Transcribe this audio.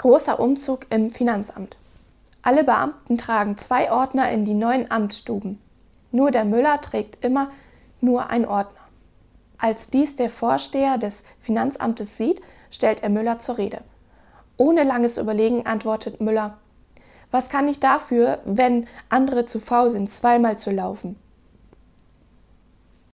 Großer Umzug im Finanzamt. Alle Beamten tragen zwei Ordner in die neuen Amtsstuben. Nur der Müller trägt immer nur ein Ordner. Als dies der Vorsteher des Finanzamtes sieht, stellt er Müller zur Rede. Ohne langes Überlegen antwortet Müller, was kann ich dafür, wenn andere zu faul sind, zweimal zu laufen?